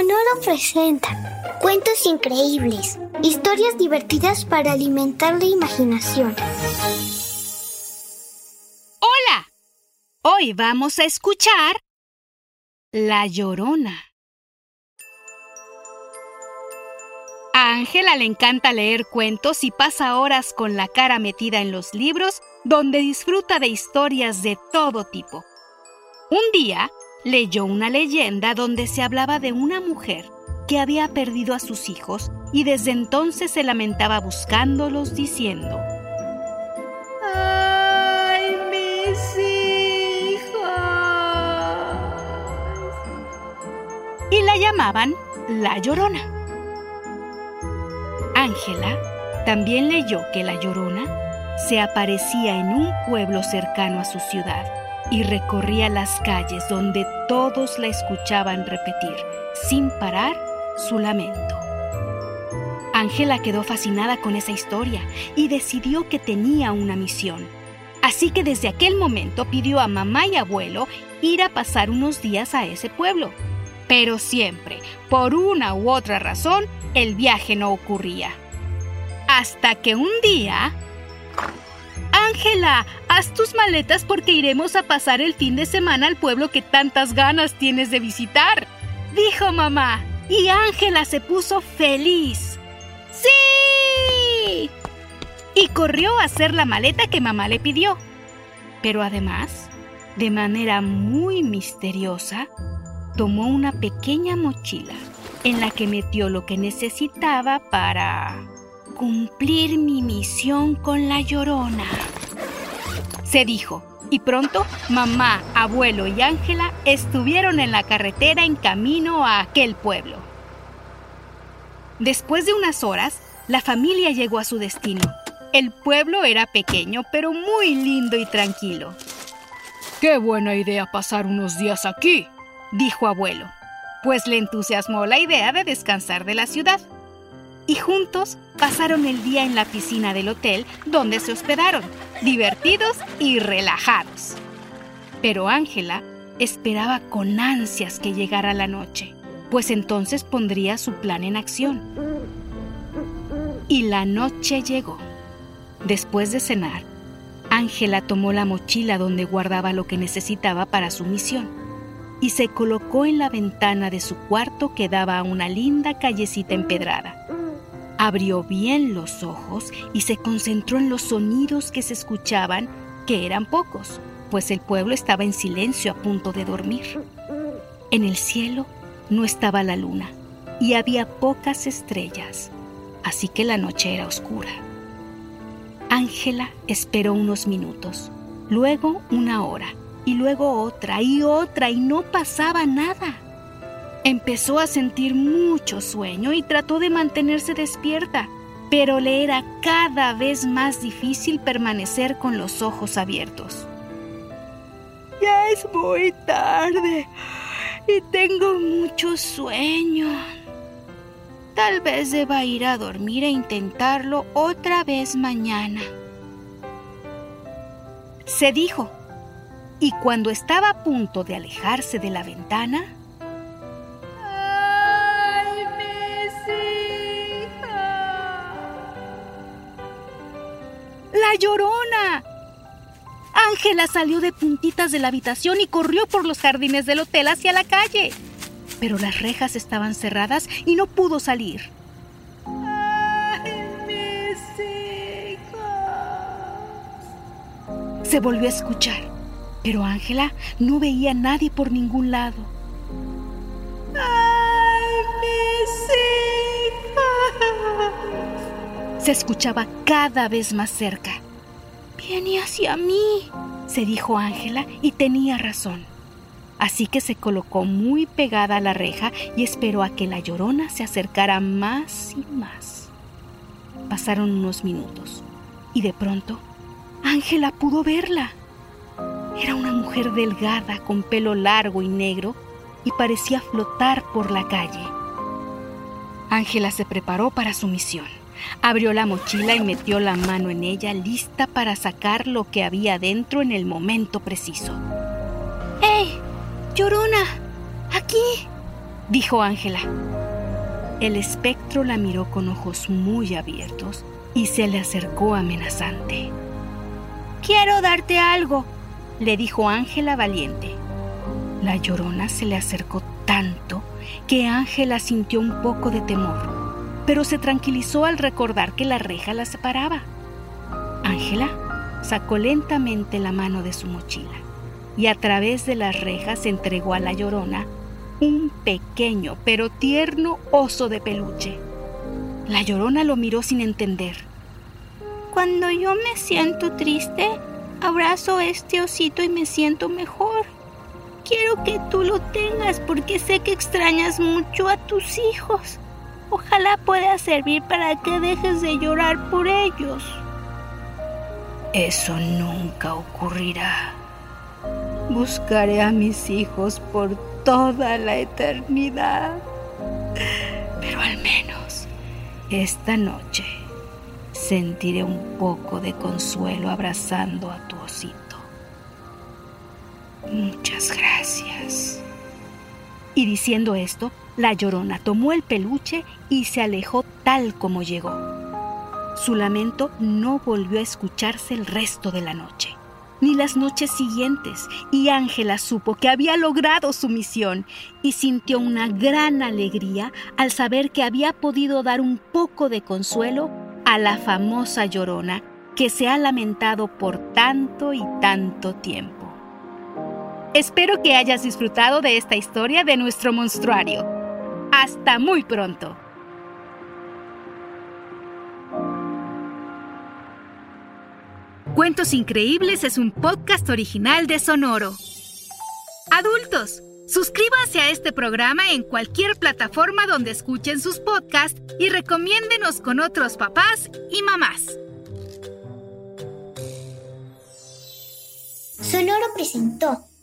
Sonoro presenta cuentos increíbles, historias divertidas para alimentar la imaginación. Hola, hoy vamos a escuchar La Llorona. A Ángela le encanta leer cuentos y pasa horas con la cara metida en los libros donde disfruta de historias de todo tipo. Un día leyó una leyenda donde se hablaba de una mujer que había perdido a sus hijos y desde entonces se lamentaba buscándolos diciendo, ¡Ay, mis hijos! Y la llamaban La Llorona. Ángela también leyó que La Llorona se aparecía en un pueblo cercano a su ciudad y recorría las calles donde todos la escuchaban repetir, sin parar, su lamento. Ángela quedó fascinada con esa historia y decidió que tenía una misión. Así que desde aquel momento pidió a mamá y abuelo ir a pasar unos días a ese pueblo. Pero siempre, por una u otra razón, el viaje no ocurría. Hasta que un día... Ángela, haz tus maletas porque iremos a pasar el fin de semana al pueblo que tantas ganas tienes de visitar, dijo mamá. Y Ángela se puso feliz. ¡Sí! Y corrió a hacer la maleta que mamá le pidió. Pero además, de manera muy misteriosa, tomó una pequeña mochila en la que metió lo que necesitaba para cumplir mi misión con la llorona se dijo, y pronto mamá, abuelo y Ángela estuvieron en la carretera en camino a aquel pueblo. Después de unas horas, la familia llegó a su destino. El pueblo era pequeño, pero muy lindo y tranquilo. Qué buena idea pasar unos días aquí, dijo abuelo, pues le entusiasmó la idea de descansar de la ciudad y juntos pasaron el día en la piscina del hotel donde se hospedaron, divertidos y relajados. Pero Ángela esperaba con ansias que llegara la noche, pues entonces pondría su plan en acción. Y la noche llegó. Después de cenar, Ángela tomó la mochila donde guardaba lo que necesitaba para su misión y se colocó en la ventana de su cuarto que daba a una linda callecita empedrada. Abrió bien los ojos y se concentró en los sonidos que se escuchaban, que eran pocos, pues el pueblo estaba en silencio a punto de dormir. En el cielo no estaba la luna y había pocas estrellas, así que la noche era oscura. Ángela esperó unos minutos, luego una hora, y luego otra y otra, y no pasaba nada. Empezó a sentir mucho sueño y trató de mantenerse despierta, pero le era cada vez más difícil permanecer con los ojos abiertos. Ya es muy tarde y tengo mucho sueño. Tal vez deba ir a dormir e intentarlo otra vez mañana. Se dijo, y cuando estaba a punto de alejarse de la ventana, Ángela salió de puntitas de la habitación y corrió por los jardines del hotel hacia la calle. Pero las rejas estaban cerradas y no pudo salir. ¡Ay, mis hijos! Se volvió a escuchar, pero Ángela no veía a nadie por ningún lado. ¡Ay, mis hijos! Se escuchaba cada vez más cerca Viene hacia mí, se dijo Ángela y tenía razón. Así que se colocó muy pegada a la reja y esperó a que la llorona se acercara más y más. Pasaron unos minutos y de pronto Ángela pudo verla. Era una mujer delgada con pelo largo y negro y parecía flotar por la calle. Ángela se preparó para su misión. Abrió la mochila y metió la mano en ella lista para sacar lo que había dentro en el momento preciso. ¡Hey! ¡Llorona! ¡Aquí! dijo Ángela. El espectro la miró con ojos muy abiertos y se le acercó amenazante. Quiero darte algo, le dijo Ángela valiente. La llorona se le acercó tanto que Ángela sintió un poco de temor pero se tranquilizó al recordar que la reja la separaba. Ángela sacó lentamente la mano de su mochila y a través de las rejas entregó a la llorona un pequeño pero tierno oso de peluche. La llorona lo miró sin entender. Cuando yo me siento triste, abrazo este osito y me siento mejor. Quiero que tú lo tengas porque sé que extrañas mucho a tus hijos. Ojalá pueda servir para que dejes de llorar por ellos. Eso nunca ocurrirá. Buscaré a mis hijos por toda la eternidad. Pero al menos esta noche sentiré un poco de consuelo abrazando a tu osito. Muchas gracias. Y diciendo esto, la llorona tomó el peluche y se alejó tal como llegó. Su lamento no volvió a escucharse el resto de la noche, ni las noches siguientes, y Ángela supo que había logrado su misión y sintió una gran alegría al saber que había podido dar un poco de consuelo a la famosa llorona que se ha lamentado por tanto y tanto tiempo. Espero que hayas disfrutado de esta historia de nuestro monstruario. Hasta muy pronto. Cuentos Increíbles es un podcast original de Sonoro. Adultos, suscríbanse a este programa en cualquier plataforma donde escuchen sus podcasts y recomiéndenos con otros papás y mamás. Sonoro presentó